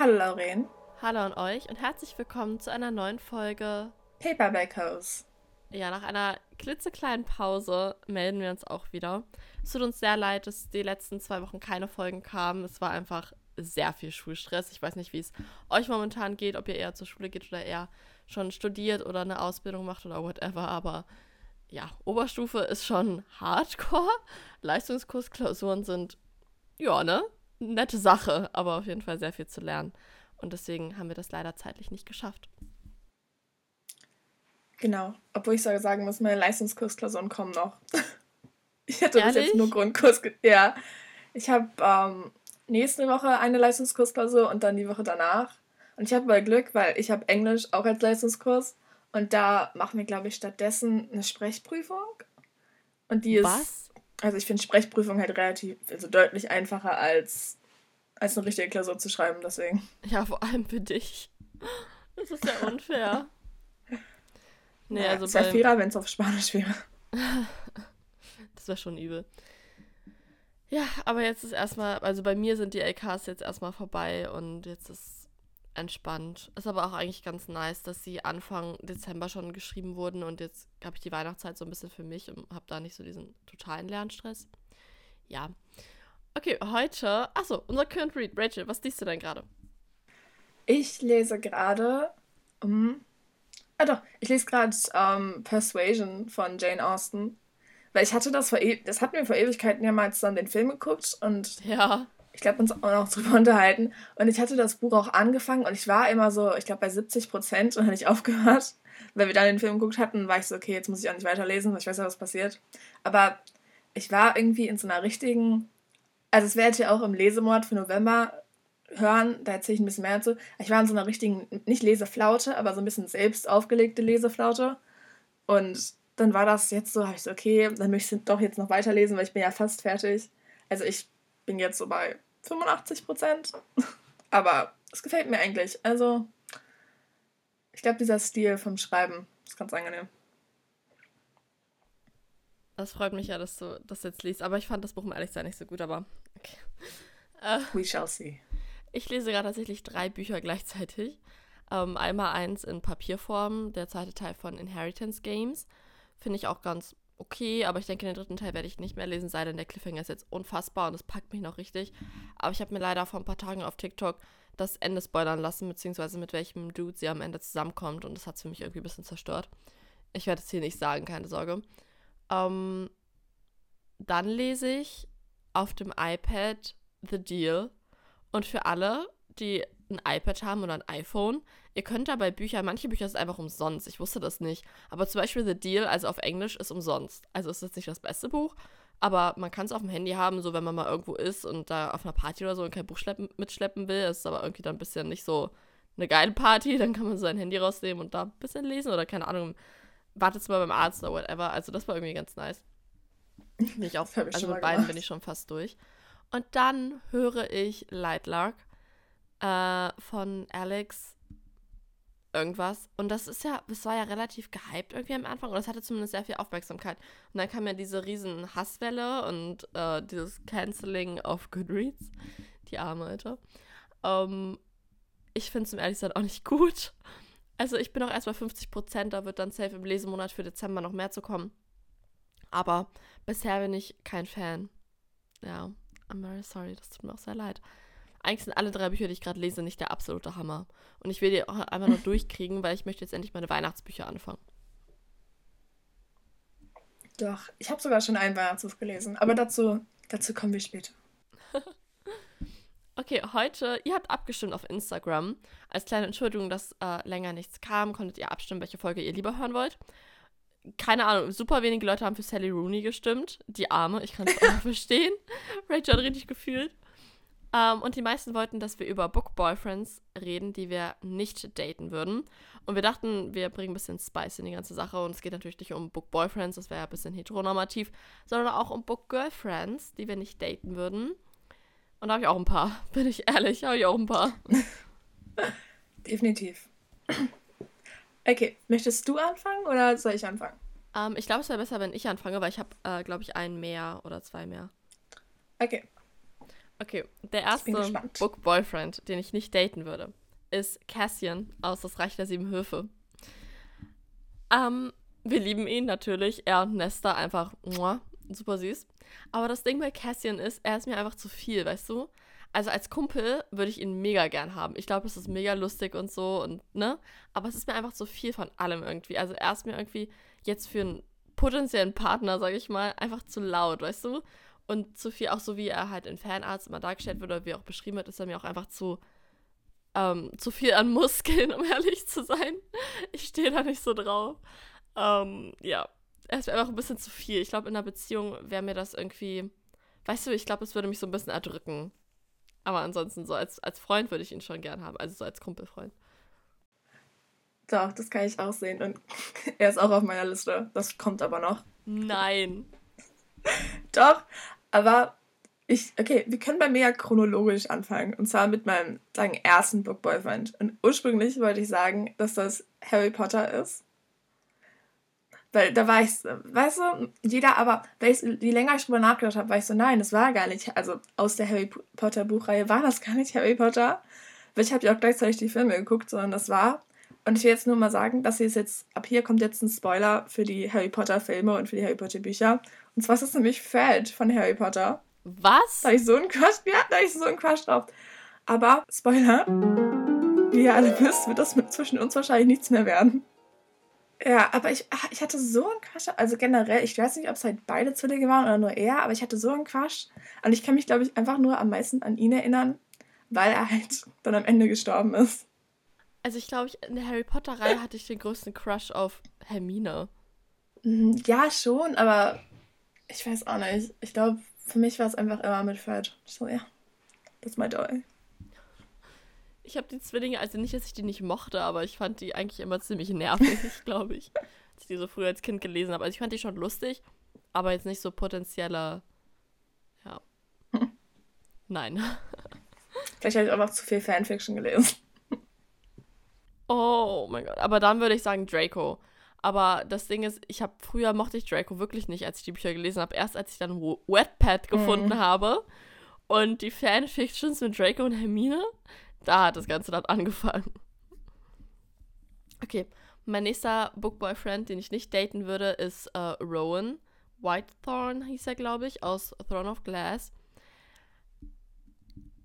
Hallo Lauren. Hallo an euch und herzlich willkommen zu einer neuen Folge Paperback Hose. Ja, nach einer klitzekleinen Pause melden wir uns auch wieder. Es tut uns sehr leid, dass die letzten zwei Wochen keine Folgen kamen. Es war einfach sehr viel Schulstress. Ich weiß nicht, wie es euch momentan geht, ob ihr eher zur Schule geht oder eher schon studiert oder eine Ausbildung macht oder whatever. Aber ja, Oberstufe ist schon hardcore. Leistungskursklausuren sind, ja, ne? Nette Sache, aber auf jeden Fall sehr viel zu lernen. Und deswegen haben wir das leider zeitlich nicht geschafft. Genau, obwohl ich sagen muss, meine Leistungskursklausuren kommen noch. ich hatte bis jetzt nur Grundkurs. Ja, ich habe ähm, nächste Woche eine Leistungskursklausur und dann die Woche danach. Und ich habe mal Glück, weil ich habe Englisch auch als Leistungskurs und da machen wir, glaube ich, stattdessen eine Sprechprüfung. Und die ist. Was? Also ich finde Sprechprüfung halt relativ, also deutlich einfacher als, als eine richtige Klausur zu schreiben, deswegen. Ja, vor allem für dich. Das ist ja unfair. nee, ja, also es wäre fairer, wenn es auf Spanisch wäre. das wäre schon übel. Ja, aber jetzt ist erstmal, also bei mir sind die LKs jetzt erstmal vorbei und jetzt ist entspannt. Ist aber auch eigentlich ganz nice, dass sie Anfang Dezember schon geschrieben wurden und jetzt habe ich die Weihnachtszeit so ein bisschen für mich und habe da nicht so diesen totalen Lernstress. Ja. Okay, heute, achso, unser Current Read. Rachel, was liest du denn gerade? Ich lese gerade, um, ah doch, ich lese gerade um, ähm, Persuasion von Jane Austen. Weil ich hatte das vor, e das hatten wir vor Ewigkeiten ja mal zusammen den Film geguckt und ja ich glaube, uns auch noch drüber unterhalten. Und ich hatte das Buch auch angefangen und ich war immer so, ich glaube, bei 70 Prozent und dann hatte ich aufgehört. Weil wir dann den Film geguckt hatten, war ich so, okay, jetzt muss ich auch nicht weiterlesen, weil ich weiß ja, was passiert. Aber ich war irgendwie in so einer richtigen, also es werdet ihr auch im Lesemord für November hören, da erzähle ich ein bisschen mehr dazu. Ich war in so einer richtigen, nicht Leseflaute, aber so ein bisschen selbst aufgelegte Leseflaute. Und dann war das jetzt so, habe ich so, okay, dann möchte ich doch jetzt noch weiterlesen, weil ich bin ja fast fertig. Also ich bin jetzt so bei 85 Prozent. Aber es gefällt mir eigentlich. Also, ich glaube, dieser Stil vom Schreiben ist ganz angenehm. Das freut mich ja, dass du das jetzt liest. Aber ich fand das Buch, um ehrlich zu sein, nicht so gut. Aber okay. Äh, We shall see. Ich lese gerade tatsächlich drei Bücher gleichzeitig. Ähm, einmal eins in Papierform, der zweite Teil von Inheritance Games. Finde ich auch ganz okay, aber ich denke, den dritten Teil werde ich nicht mehr lesen, sei denn der Cliffhanger ist jetzt unfassbar und es packt mich noch richtig. Aber ich habe mir leider vor ein paar Tagen auf TikTok das Ende spoilern lassen, beziehungsweise mit welchem Dude sie am Ende zusammenkommt und das hat es für mich irgendwie ein bisschen zerstört. Ich werde es hier nicht sagen, keine Sorge. Ähm, dann lese ich auf dem iPad The Deal und für alle, die ein iPad haben oder ein iPhone, ihr könnt da bei Büchern, manche Bücher sind einfach umsonst, ich wusste das nicht, aber zum Beispiel The Deal, also auf Englisch, ist umsonst. Also ist das nicht das beste Buch, aber man kann es auf dem Handy haben, so wenn man mal irgendwo ist und da auf einer Party oder so und kein Buch schleppen, mitschleppen will, ist aber irgendwie dann ein bisschen nicht so eine geile Party, dann kann man sein Handy rausnehmen und da ein bisschen lesen oder keine Ahnung, wartet mal beim Arzt oder whatever. Also das war irgendwie ganz nice. Bin ich auch, also mit beiden bin ich schon fast durch. Und dann höre ich Lightlark äh, von Alex irgendwas. Und das ist ja, das war ja relativ gehypt irgendwie am Anfang und das hatte zumindest sehr viel Aufmerksamkeit. Und dann kam ja diese riesen Hasswelle und äh, dieses Canceling auf Goodreads. Die arme Alter. Ähm, ich finde es zum ehrlich gesagt auch nicht gut. Also ich bin auch erst bei 50 Prozent, da wird dann safe im Lesemonat für Dezember noch mehr zu kommen. Aber bisher bin ich kein Fan. Ja, I'm very sorry, das tut mir auch sehr leid eigentlich sind alle drei Bücher, die ich gerade lese, nicht der absolute Hammer. Und ich will die auch einfach nur durchkriegen, weil ich möchte jetzt endlich meine Weihnachtsbücher anfangen. Doch, ich habe sogar schon ein Weihnachtsbuch gelesen, aber dazu, dazu kommen wir später. okay, heute, ihr habt abgestimmt auf Instagram. Als kleine Entschuldigung, dass äh, länger nichts kam, konntet ihr abstimmen, welche Folge ihr lieber hören wollt. Keine Ahnung, super wenige Leute haben für Sally Rooney gestimmt. Die Arme, ich kann es auch verstehen. Rachel hat richtig gefühlt. Ähm, und die meisten wollten, dass wir über Book Boyfriends reden, die wir nicht daten würden. Und wir dachten, wir bringen ein bisschen Spice in die ganze Sache. Und es geht natürlich nicht um Book Boyfriends, das wäre ja ein bisschen heteronormativ, sondern auch um Book Girlfriends, die wir nicht daten würden. Und da habe ich auch ein paar, bin ich ehrlich, habe ich auch ein paar. Definitiv. Okay, möchtest du anfangen oder soll ich anfangen? Ähm, ich glaube, es wäre besser, wenn ich anfange, weil ich habe, äh, glaube ich, einen mehr oder zwei mehr. Okay, Okay, der erste Book Boyfriend, den ich nicht daten würde, ist Cassian aus Das Reich der Sieben Höfe. Ähm, wir lieben ihn natürlich. Er und Nesta einfach muah, super süß. Aber das Ding bei Cassian ist, er ist mir einfach zu viel, weißt du? Also als Kumpel würde ich ihn mega gern haben. Ich glaube, das ist mega lustig und so und ne? Aber es ist mir einfach zu viel von allem irgendwie. Also er ist mir irgendwie jetzt für einen potenziellen Partner, sage ich mal, einfach zu laut, weißt du? Und zu viel, auch so wie er halt in Fanarts immer dargestellt wird oder wie auch beschrieben wird, ist er mir auch einfach zu, ähm, zu viel an Muskeln, um ehrlich zu sein. Ich stehe da nicht so drauf. Ähm, ja, er ist mir einfach ein bisschen zu viel. Ich glaube, in einer Beziehung wäre mir das irgendwie, weißt du, ich glaube, es würde mich so ein bisschen erdrücken. Aber ansonsten, so als, als Freund würde ich ihn schon gern haben, also so als Kumpelfreund. Doch, das kann ich auch sehen. Und er ist auch auf meiner Liste. Das kommt aber noch. Nein. Doch, aber ich, okay, wir können bei mir ja chronologisch anfangen. Und zwar mit meinem, sagen, ersten Book Boyfriend. Und ursprünglich wollte ich sagen, dass das Harry Potter ist. Weil da war ich, weißt du, jeder, aber ich, je länger ich drüber nachgedacht habe, war ich so, nein, das war gar nicht, also aus der Harry Potter Buchreihe war das gar nicht Harry Potter. Weil ich habe ja auch gleichzeitig die Filme geguckt, sondern das war. Und ich will jetzt nur mal sagen, dass ist jetzt, ab hier kommt jetzt ein Spoiler für die Harry Potter Filme und für die Harry Potter Bücher. Und zwar ist das nämlich Fred von Harry Potter. Was? Da ich so einen Crush, ja, da ich so einen Crush drauf. Aber, Spoiler, wie ihr alle wisst, wird das mit zwischen uns wahrscheinlich nichts mehr werden. Ja, aber ich, ah, ich hatte so einen Quatsch. Also generell, ich weiß nicht, ob es halt beide Zwillinge waren oder nur er, aber ich hatte so einen Quatsch. Und ich kann mich, glaube ich, einfach nur am meisten an ihn erinnern, weil er halt dann am Ende gestorben ist. Also ich glaube, in der Harry Potter-Reihe hatte ich den größten Crush auf Hermine. Mhm, ja, schon, aber ich weiß auch nicht. Ich glaube, für mich war es einfach immer mit Fred. So, ja, das ist mein Doll. Ich habe die Zwillinge, also nicht, dass ich die nicht mochte, aber ich fand die eigentlich immer ziemlich nervig, glaube ich. Als ich die so früher als Kind gelesen habe. Also ich fand die schon lustig, aber jetzt nicht so potenzieller. Ja. Hm. Nein. Vielleicht habe ich auch noch zu viel Fanfiction gelesen. Oh mein Gott. Aber dann würde ich sagen Draco. Aber das Ding ist, ich habe früher mochte ich Draco wirklich nicht, als ich die Bücher gelesen habe. Erst als ich dann Wetpad gefunden mm. habe und die Fanfictions mit Draco und Hermine, da hat das Ganze dann angefangen. Okay, mein nächster Bookboyfriend, den ich nicht daten würde, ist äh, Rowan. Whitethorn hieß er, glaube ich, aus Throne of Glass.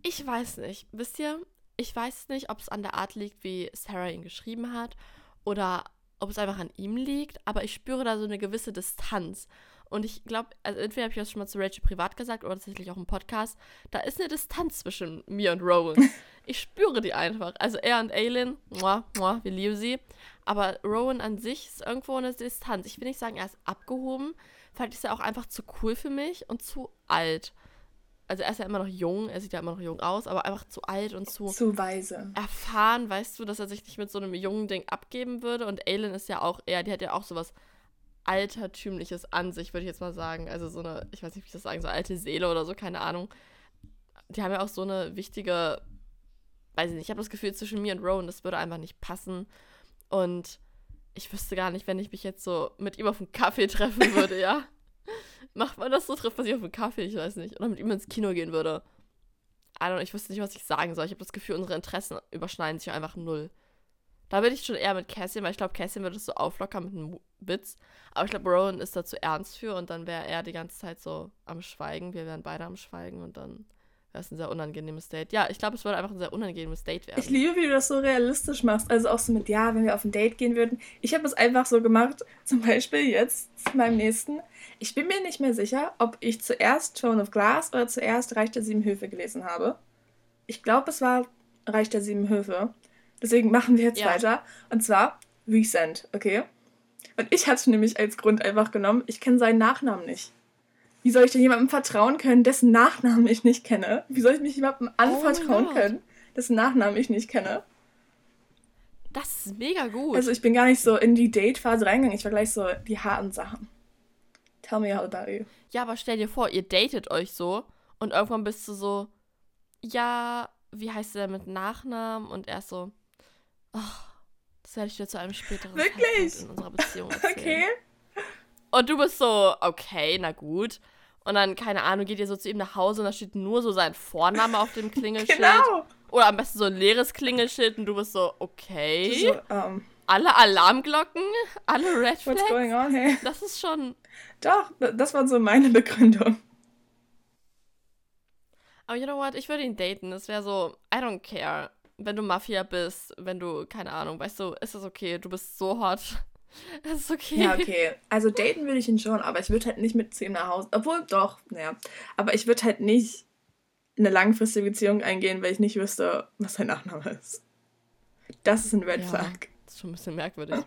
Ich weiß nicht. Wisst ihr, ich weiß nicht, ob es an der Art liegt, wie Sarah ihn geschrieben hat oder ob es einfach an ihm liegt, aber ich spüre da so eine gewisse Distanz. Und ich glaube, also entweder habe ich das schon mal zu Rachel privat gesagt oder tatsächlich auch im Podcast, da ist eine Distanz zwischen mir und Rowan. ich spüre die einfach. Also er und Aylin, muah, muah, wir lieben sie. Aber Rowan an sich ist irgendwo eine Distanz. Ich will nicht sagen, er ist abgehoben. Vielleicht ist er auch einfach zu cool für mich und zu alt also er ist ja immer noch jung, er sieht ja immer noch jung aus, aber einfach zu alt und zu, zu weise. erfahren, weißt du, dass er sich nicht mit so einem jungen Ding abgeben würde. Und Aylin ist ja auch eher, die hat ja auch sowas Altertümliches an sich, würde ich jetzt mal sagen. Also so eine, ich weiß nicht, wie ich das sagen, so alte Seele oder so, keine Ahnung. Die haben ja auch so eine wichtige, weiß ich nicht, ich habe das Gefühl, zwischen mir und Rowan, das würde einfach nicht passen. Und ich wüsste gar nicht, wenn ich mich jetzt so mit ihm auf einen Kaffee treffen würde, ja. Macht man das so? Trifft man sich auf einen Kaffee? Ich weiß nicht. Oder mit ihm ins Kino gehen würde. I don't, ich wüsste nicht, was ich sagen soll. Ich habe das Gefühl, unsere Interessen überschneiden sich einfach null. Da würde ich schon eher mit Cassian, weil ich glaube, Cassian würde es so auflockern mit einem Witz. Aber ich glaube, Rowan ist da zu ernst für und dann wäre er die ganze Zeit so am Schweigen. Wir wären beide am Schweigen und dann das ist ein sehr unangenehmes Date. Ja, ich glaube, es würde einfach ein sehr unangenehmes Date werden. Ich liebe, wie du das so realistisch machst. Also auch so mit, ja, wenn wir auf ein Date gehen würden. Ich habe es einfach so gemacht, zum Beispiel jetzt beim nächsten. Ich bin mir nicht mehr sicher, ob ich zuerst Throne of Glass oder zuerst Reich der Sieben Höfe gelesen habe. Ich glaube, es war Reich der Sieben Höfe. Deswegen machen wir jetzt ja. weiter. Und zwar Recent, okay? Und ich hatte nämlich als Grund einfach genommen, ich kenne seinen Nachnamen nicht. Wie soll ich denn jemandem vertrauen können, dessen Nachnamen ich nicht kenne? Wie soll ich mich jemandem oh anvertrauen oh können, dessen Nachnamen ich nicht kenne? Das ist mega gut. Also ich bin gar nicht so in die Date-Phase reingegangen. Ich war gleich so die harten Sachen. Tell me all about you. Ja, aber stell dir vor, ihr datet euch so und irgendwann bist du so, ja, wie heißt du denn mit Nachnamen? Und er so, oh, das werde ich dir zu einem späteren Wirklich? Zeitpunkt in unserer Beziehung erzählen. Okay. Und du bist so, okay, na gut. Und dann, keine Ahnung, geht ihr so zu ihm nach Hause und da steht nur so sein Vorname auf dem Klingelschild. Genau. Oder am besten so ein leeres Klingelschild und du bist so, okay. So, um, ähm, alle Alarmglocken, alle Red Flags. What's going on, hey? Das ist schon. Doch, das war so meine Begründung. Aber you know what? Ich würde ihn daten. Es wäre so, I don't care. Wenn du Mafia bist, wenn du, keine Ahnung, weißt du, ist das okay. Du bist so hot. Es ist okay. Ja, okay. Also daten würde ich ihn schon, aber ich würde halt nicht mit zu ihm nach Hause. Obwohl, doch, naja. Aber ich würde halt nicht eine langfristige Beziehung eingehen, weil ich nicht wüsste, was sein Nachname ist. Das ist ein Red ja, Flag. Das ist schon ein bisschen merkwürdig.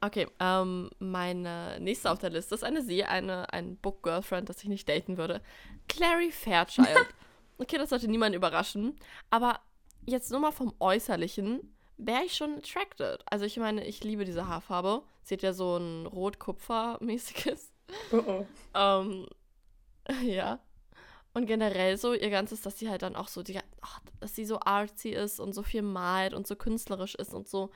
Okay, ähm, meine nächste auf der Liste ist eine sie, eine, ein Book Girlfriend, das ich nicht daten würde. Clary Fairchild. okay, das sollte niemanden überraschen. Aber jetzt nur mal vom Äußerlichen wäre ich schon attracted. Also ich meine, ich liebe diese Haarfarbe. Sie hat ja so ein Rot-Kupfer-mäßiges. Oh oh. Ähm, ja. Und generell so ihr ganzes, dass sie halt dann auch so, die, ach, dass sie so artsy ist und so viel malt und so künstlerisch ist und so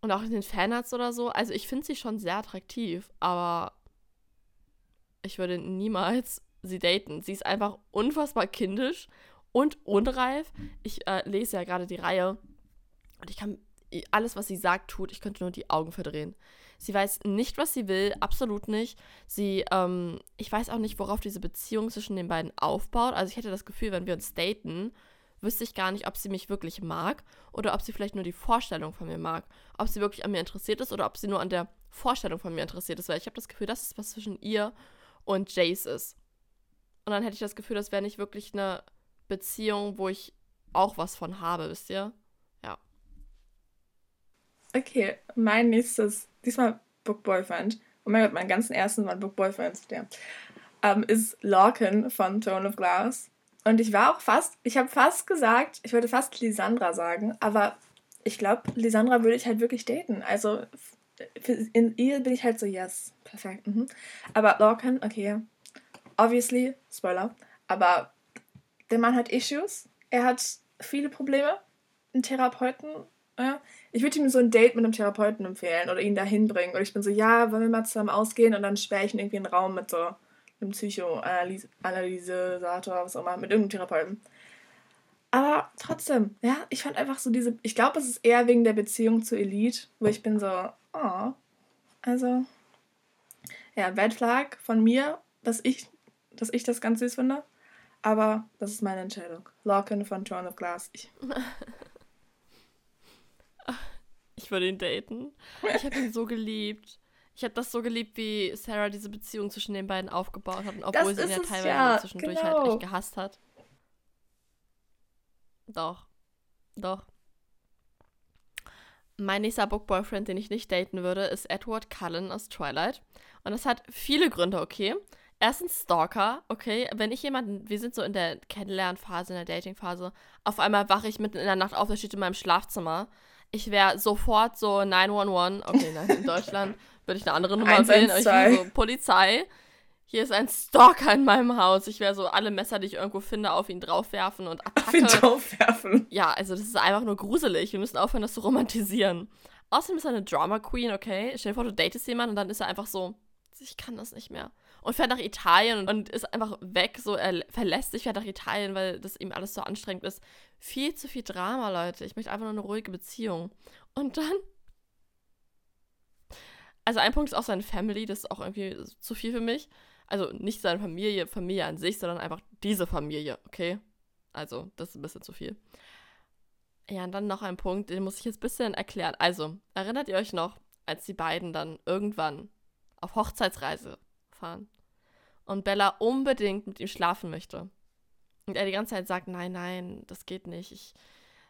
und auch in den Fanarts oder so. Also ich finde sie schon sehr attraktiv, aber ich würde niemals sie daten. Sie ist einfach unfassbar kindisch und unreif. Ich äh, lese ja gerade die Reihe und ich kann alles, was sie sagt, tut, ich könnte nur die Augen verdrehen. Sie weiß nicht, was sie will, absolut nicht. Sie, ähm, ich weiß auch nicht, worauf diese Beziehung zwischen den beiden aufbaut. Also ich hätte das Gefühl, wenn wir uns daten, wüsste ich gar nicht, ob sie mich wirklich mag oder ob sie vielleicht nur die Vorstellung von mir mag. Ob sie wirklich an mir interessiert ist oder ob sie nur an der Vorstellung von mir interessiert ist, weil ich habe das Gefühl, dass es was zwischen ihr und Jace ist. Und dann hätte ich das Gefühl, das wäre nicht wirklich eine Beziehung, wo ich auch was von habe, wisst ihr? Okay, mein nächstes, diesmal Book Boyfriend. Oh mein Gott, mein ganzen ersten waren Book Boyfriends, der. Ähm, ist Larkin von Throne of Glass. Und ich war auch fast, ich habe fast gesagt, ich wollte fast Lisandra sagen, aber ich glaube, Lisandra würde ich halt wirklich daten. Also in ihr bin ich halt so, yes, perfekt. Mhm. Aber Lorcan, okay, obviously, Spoiler, aber der Mann hat Issues, er hat viele Probleme, einen Therapeuten, ja. Ich würde ihm so ein Date mit einem Therapeuten empfehlen oder ihn dahin bringen. Oder ich bin so, ja, wollen wir mal zusammen ausgehen und dann sperre ich ihn irgendwie in einen Raum mit so einem Psychoanalysator, was auch immer, mit irgendeinem Therapeuten. Aber trotzdem, ja, ich fand einfach so diese, ich glaube, es ist eher wegen der Beziehung zu Elite, wo ich bin so, oh, also, ja, Red Flag von mir, dass ich, dass ich das ganz süß finde. Aber das ist meine Entscheidung. Larkin von Throne of Glass. Ich, ich würde ihn daten. Ich habe ihn so geliebt. Ich habe das so geliebt, wie Sarah diese Beziehung zwischen den beiden aufgebaut hat, obwohl sie ihn ja teilweise ja, zwischendurch halt genau. halt echt gehasst hat. Doch. Doch. Mein nächster Book-Boyfriend, den ich nicht daten würde, ist Edward Cullen aus Twilight. Und das hat viele Gründe, okay? Erstens Stalker, okay? Wenn ich jemanden, wir sind so in der Kennenlernphase, in der Datingphase, auf einmal wache ich mitten in der Nacht auf, der steht in meinem Schlafzimmer. Ich wäre sofort so 911, okay, nein, in Deutschland würde ich eine andere Nummer wählen, aber ich wäre so, Polizei, hier ist ein Stalker in meinem Haus. Ich wäre so alle Messer, die ich irgendwo finde, auf ihn draufwerfen und Attacke. Auf ihn draufwerfen. Ja, also das ist einfach nur gruselig. Wir müssen aufhören, das zu romantisieren. Außerdem ist er eine Drama Queen, okay? Stell dir vor, du datest jemanden und dann ist er einfach so, ich kann das nicht mehr. Und fährt nach Italien und ist einfach weg, so er verlässt sich, fährt nach Italien, weil das ihm alles so anstrengend ist. Viel zu viel Drama, Leute. Ich möchte einfach nur eine ruhige Beziehung. Und dann also ein Punkt ist auch seine Family, das ist auch irgendwie zu viel für mich. Also nicht seine Familie, Familie an sich, sondern einfach diese Familie, okay? Also, das ist ein bisschen zu viel. Ja, und dann noch ein Punkt, den muss ich jetzt ein bisschen erklären. Also, erinnert ihr euch noch, als die beiden dann irgendwann auf Hochzeitsreise fahren und Bella unbedingt mit ihm schlafen möchte? Und er die ganze Zeit sagt, nein, nein, das geht nicht. Ich,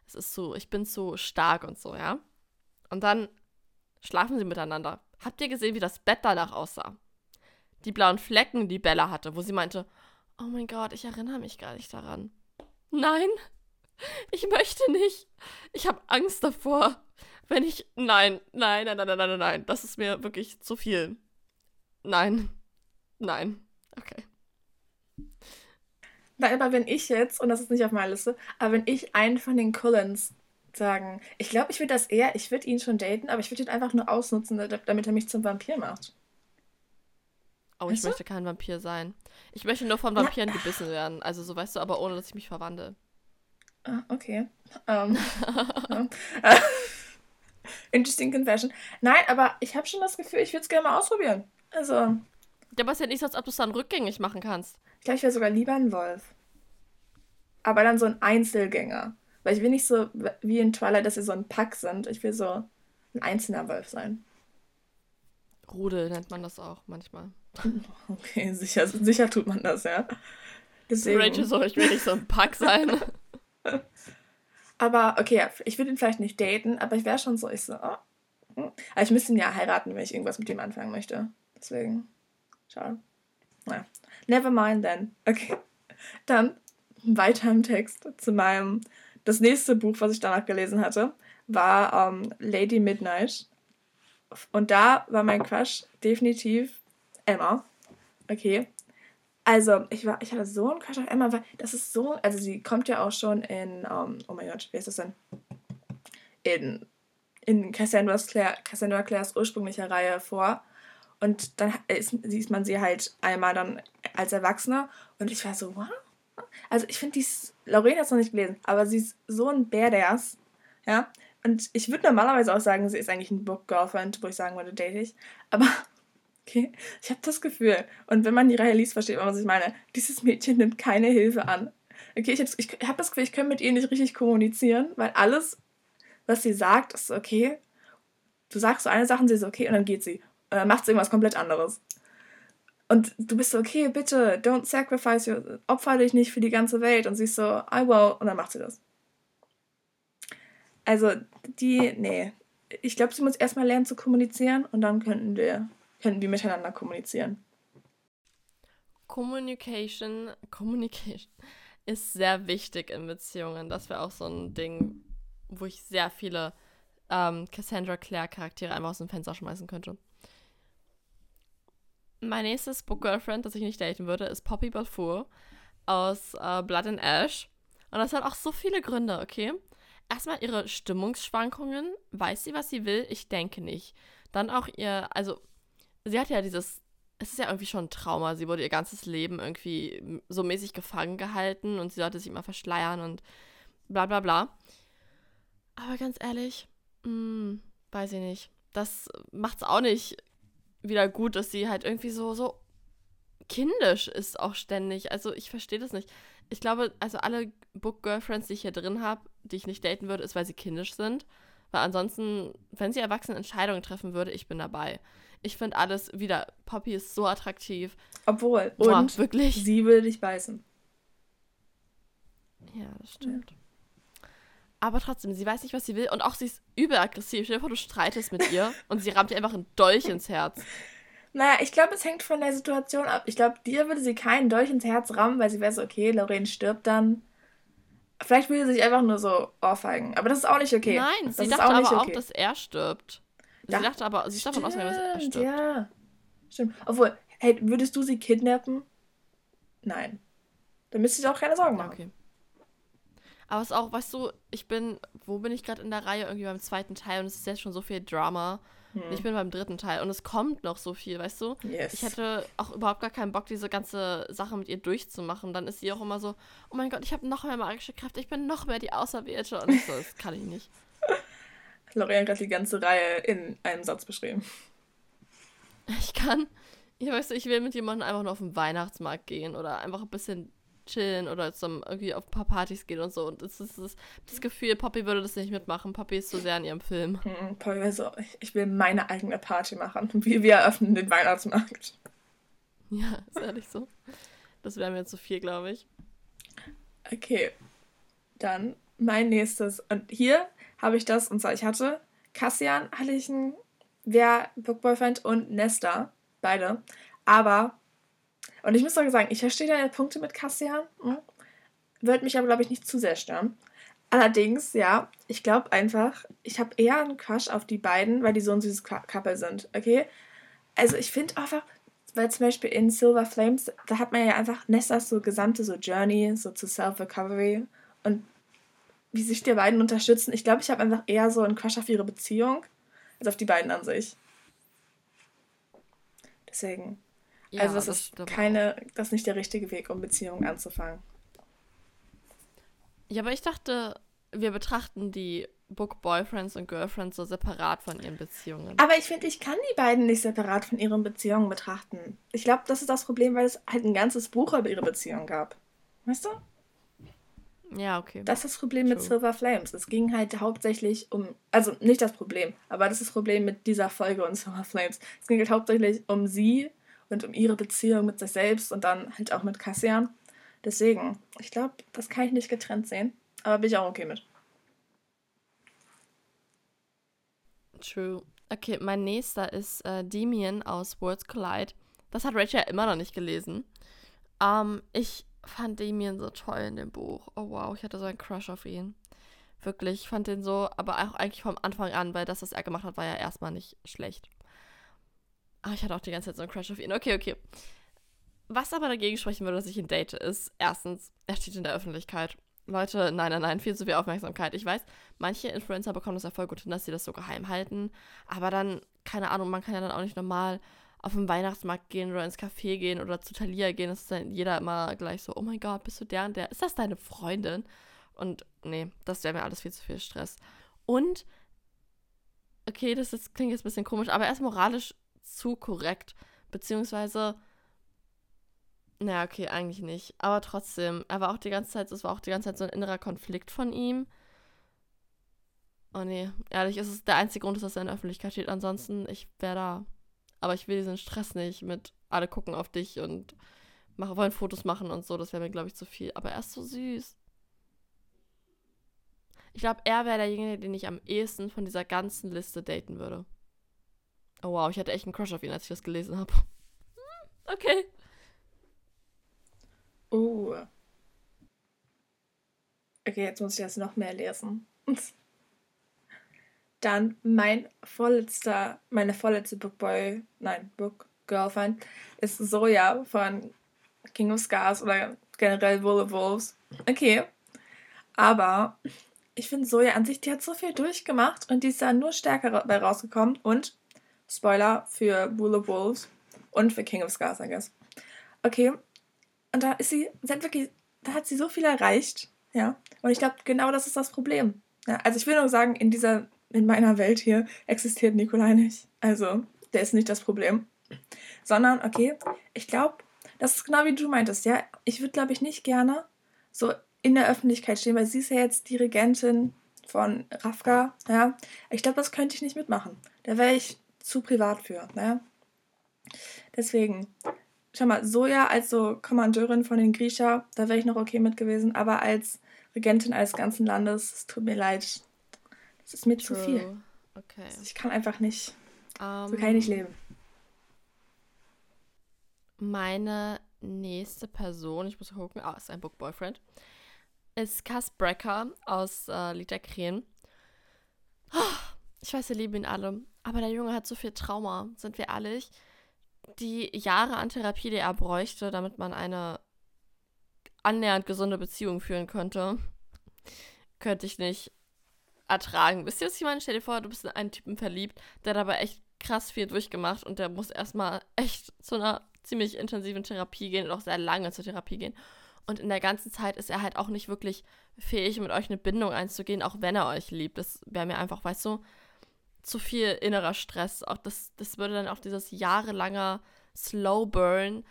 es ist so, ich bin zu stark und so, ja? Und dann schlafen sie miteinander. Habt ihr gesehen, wie das Bett danach aussah? Die blauen Flecken, die Bella hatte, wo sie meinte, oh mein Gott, ich erinnere mich gar nicht daran. Nein, ich möchte nicht. Ich habe Angst davor. Wenn ich. Nein, nein, nein, nein, nein, nein, nein. Das ist mir wirklich zu viel. Nein. Nein. Okay. Nein, aber wenn ich jetzt, und das ist nicht auf meiner Liste, aber wenn ich einen von den Cullens sagen. Ich glaube, ich würde das eher, ich würde ihn schon daten, aber ich würde ihn einfach nur ausnutzen, damit er mich zum Vampir macht. Oh, ich weißt möchte kein Vampir sein. Ich möchte nur von Vampiren ja. gebissen werden. Also so weißt du, aber ohne dass ich mich verwandle. Ah, okay. Um, Interesting confession. Nein, aber ich habe schon das Gefühl, ich würde es gerne mal ausprobieren. Also. Ja, aber ist ja nicht so, als ob du es dann rückgängig machen kannst. Ich glaube, ich wäre sogar lieber ein Wolf. Aber dann so ein Einzelgänger. Weil ich will nicht so wie in Twilight, dass wir so ein Pack sind. Ich will so ein einzelner Wolf sein. Rudel nennt man das auch manchmal. Okay, sicher, sicher tut man das, ja. Deswegen. Rachel so, ich will nicht so ein Pack sein. aber, okay, ich würde ihn vielleicht nicht daten, aber ich wäre schon so, ich so, oh. Hm. Aber ich müsste ihn ja heiraten, wenn ich irgendwas mit ihm anfangen möchte. Deswegen, schade. Naja, never mind then. Okay. Dann weiter im Text zu meinem, das nächste Buch, was ich danach gelesen hatte, war ähm, Lady Midnight. Und da war mein Crush definitiv Emma. Okay. Also, ich war, ich hatte so einen Crush auf Emma, weil das ist so, also sie kommt ja auch schon in, um, oh mein Gott, wie ist das denn? In, in Cassandra, Clare, Cassandra Clares ursprünglicher Reihe vor. Und dann ist, sieht man sie halt einmal dann als Erwachsene. Und ich war so, wow. Also ich finde, die Lorraine hat es noch nicht gelesen, aber sie ist so ein Badass. Ja. Und ich würde normalerweise auch sagen, sie ist eigentlich ein Book Girlfriend, wo ich sagen würde, date ich. Aber okay, ich habe das Gefühl. Und wenn man die Reihe liest, versteht man, was ich meine. Dieses Mädchen nimmt keine Hilfe an. Okay, ich habe ich hab das Gefühl, ich kann mit ihr nicht richtig kommunizieren, weil alles, was sie sagt, ist okay. Du sagst so eine Sache und sie ist okay und dann geht sie. Dann macht irgendwas komplett anderes. Und du bist so, okay, bitte, don't sacrifice your, opfer dich nicht für die ganze Welt. Und sie ist so, I will. Und dann macht sie das. Also, die, nee. Ich glaube, sie muss erstmal lernen zu kommunizieren und dann könnten wir, könnten wir miteinander kommunizieren. Communication, Communication ist sehr wichtig in Beziehungen. Das wäre auch so ein Ding, wo ich sehr viele ähm, Cassandra Clare Charaktere einmal aus dem Fenster schmeißen könnte. Mein nächstes Book Girlfriend, das ich nicht daten würde, ist Poppy Balfour aus äh, Blood and Ash. Und das hat auch so viele Gründe, okay? Erstmal ihre Stimmungsschwankungen. Weiß sie, was sie will? Ich denke nicht. Dann auch ihr, also, sie hat ja dieses, es ist ja irgendwie schon ein Trauma. Sie wurde ihr ganzes Leben irgendwie so mäßig gefangen gehalten und sie sollte sich immer verschleiern und bla bla bla. Aber ganz ehrlich, mh, hm, weiß ich nicht. Das macht's auch nicht wieder gut, dass sie halt irgendwie so, so kindisch ist auch ständig. Also ich verstehe das nicht. Ich glaube, also alle Book-Girlfriends, die ich hier drin habe, die ich nicht daten würde, ist, weil sie kindisch sind. Weil ansonsten, wenn sie erwachsene Entscheidungen treffen würde, ich bin dabei. Ich finde alles wieder, Poppy ist so attraktiv. Obwohl, Boah, und wirklich. sie will dich beißen. Ja, das stimmt. Ja. Aber trotzdem, sie weiß nicht, was sie will. Und auch sie ist übel aggressiv. Stell dir vor, du streitest mit ihr und sie rammt dir einfach einen Dolch ins Herz. Naja, ich glaube, es hängt von der Situation ab. Ich glaube, dir würde sie keinen Dolch ins Herz rammen, weil sie wäre so, okay, Lorraine stirbt dann. Vielleicht würde sie sich einfach nur so ohrfeigen. Aber das ist auch nicht okay. Nein, das sie dachte auch aber okay. auch, dass er stirbt. Sie ja, dachte aber, sie ist davon ausgegangen, dass er stirbt. Ja, stimmt. Obwohl, hey, würdest du sie kidnappen? Nein. Dann müsstest du auch keine Sorgen machen. Okay. Aber es ist auch, weißt du, ich bin, wo bin ich gerade in der Reihe? Irgendwie beim zweiten Teil und es ist jetzt schon so viel Drama. Hm. Ich bin beim dritten Teil und es kommt noch so viel, weißt du? Yes. Ich hätte auch überhaupt gar keinen Bock, diese ganze Sache mit ihr durchzumachen. Dann ist sie auch immer so, oh mein Gott, ich habe noch mehr magische Kräfte, ich bin noch mehr die Auserwählte. Und so, das kann ich nicht. Lorraine hat die ganze Reihe in einem Satz beschrieben. Ich kann, ich weiß, ich will mit jemandem einfach nur auf den Weihnachtsmarkt gehen oder einfach ein bisschen chillen oder zum irgendwie auf ein paar Partys gehen und so. Und das ist das, das Gefühl, Poppy würde das nicht mitmachen. Poppy ist so sehr in ihrem Film. Hm, Poppy wäre so, ich will meine eigene Party machen. Wir, wir eröffnen den Weihnachtsmarkt. Ja, ist ehrlich so. Das wäre mir zu viel, glaube ich. Okay. Dann mein nächstes. Und hier habe ich das, und zwar, ich hatte Cassian, hatte ich einen, wer Bookboyfriend und Nesta, beide. Aber und ich muss doch sagen, ich verstehe deine Punkte mit Cassian. Hm? Wird mich aber, glaube ich, nicht zu sehr stören. Allerdings, ja, ich glaube einfach, ich habe eher einen Crush auf die beiden, weil die so ein süßes Couple sind, okay? Also ich finde einfach, weil zum Beispiel in Silver Flames, da hat man ja einfach Nessas so gesamte so Journey, so zu Self-Recovery und wie sich die beiden unterstützen. Ich glaube, ich habe einfach eher so einen Crush auf ihre Beziehung als auf die beiden an sich. Deswegen, Ja, also das, das ist keine, das ist nicht der richtige Weg, um Beziehungen anzufangen. Ja, aber ich dachte, wir betrachten die Book Boyfriends und Girlfriends so separat von ihren Beziehungen. Aber ich finde, ich kann die beiden nicht separat von ihren Beziehungen betrachten. Ich glaube, das ist das Problem, weil es halt ein ganzes Buch über ihre Beziehung gab. Weißt du? Ja, okay. Das ist das Problem True. mit Silver Flames. Es ging halt hauptsächlich um, also nicht das Problem, aber das ist das Problem mit dieser Folge und Silver Flames. Es ging halt hauptsächlich um sie und um ihre Beziehung mit sich selbst und dann halt auch mit Cassian. Deswegen, ich glaube, das kann ich nicht getrennt sehen, aber bin ich auch okay mit. True. Okay, mein nächster ist äh, Demian aus Worlds Collide. Das hat Rachel immer noch nicht gelesen. Ähm, ich fand Damien so toll in dem Buch. Oh wow, ich hatte so einen Crush auf ihn. Wirklich, ich fand den so, aber auch eigentlich vom Anfang an, weil das, was er gemacht hat, war ja erstmal nicht schlecht. Aber ich hatte auch die ganze Zeit so einen Crush auf ihn. Okay, okay. Was aber dagegen sprechen würde, dass ich ihn date, ist erstens, er steht in der Öffentlichkeit. Leute, nein, nein, nein, viel zu viel Aufmerksamkeit. Ich weiß, manche Influencer bekommen das ja voll gut hin, dass sie das so geheim halten. Aber dann, keine Ahnung, man kann ja dann auch nicht normal auf den Weihnachtsmarkt gehen oder ins Café gehen oder zu Thalia gehen, ist dann jeder immer gleich so, oh mein Gott, bist du der und der? Ist das deine Freundin? Und nee, das wäre mir alles viel zu viel Stress. Und, okay, das ist, klingt jetzt ein bisschen komisch, aber er ist moralisch zu korrekt. Beziehungsweise, naja, okay, eigentlich nicht. Aber trotzdem, er war auch die ganze Zeit, es war auch die ganze Zeit so ein innerer Konflikt von ihm. Oh nee, ehrlich, ist es der einzige Grund, dass er in der Öffentlichkeit steht. Ansonsten, ich wäre da aber ich will diesen Stress nicht mit alle gucken auf dich und machen, wollen Fotos machen und so. Das wäre mir, glaube ich, zu viel. Aber er ist so süß. Ich glaube, er wäre derjenige, den ich am ehesten von dieser ganzen Liste daten würde. Oh wow, ich hatte echt einen Crush auf ihn, als ich das gelesen habe. Okay. Oh. Okay, jetzt muss ich das noch mehr lesen. Dann mein vorletzter, meine vorletzte Bookboy, nein, Book Girlfriend ist Soja von King of Scars oder generell Wool of Wolves. Okay. Aber ich finde Soja an sich, die hat so viel durchgemacht und die ist da nur stärker dabei rausgekommen. Und Spoiler für Wool of Wolves und für King of Scars, I guess. Okay. Und da ist sie, sie hat wirklich, da hat sie so viel erreicht. Ja. Und ich glaube, genau das ist das Problem. Ja, also ich will nur sagen, in dieser in meiner Welt hier existiert Nikolai nicht. Also, der ist nicht das Problem. Sondern, okay, ich glaube, das ist genau wie du meintest, ja. Ich würde, glaube ich, nicht gerne so in der Öffentlichkeit stehen, weil sie ist ja jetzt die Regentin von Rafka, ja. Ich glaube, das könnte ich nicht mitmachen. Da wäre ich zu privat für, ja. Deswegen, schau mal, Soja als so Kommandeurin von den Griecher, da wäre ich noch okay mit gewesen, aber als Regentin eines ganzen Landes, es tut mir leid, das ist mir True. zu viel. Okay. Also ich kann einfach nicht. Um, so kann ich nicht ähm, leben. Meine nächste Person, ich muss gucken, ah, ist ein Book Boyfriend, ist Cass Brecker aus äh, Lied der Krähen. Ich weiß, wir lieben ihn alle, aber der Junge hat so viel Trauma, sind wir ehrlich. Die Jahre an Therapie, die er bräuchte, damit man eine annähernd gesunde Beziehung führen könnte, könnte ich nicht ertragen. Wisst ihr, was ich meine? Stell dir vor, du bist in einen Typen verliebt, der dabei echt krass viel durchgemacht und der muss erstmal echt zu einer ziemlich intensiven Therapie gehen und auch sehr lange zur Therapie gehen. Und in der ganzen Zeit ist er halt auch nicht wirklich fähig, mit euch eine Bindung einzugehen, auch wenn er euch liebt. Das wäre mir einfach, weißt du, zu viel innerer Stress. Auch das, das würde dann auch dieses jahrelange Slow Burn,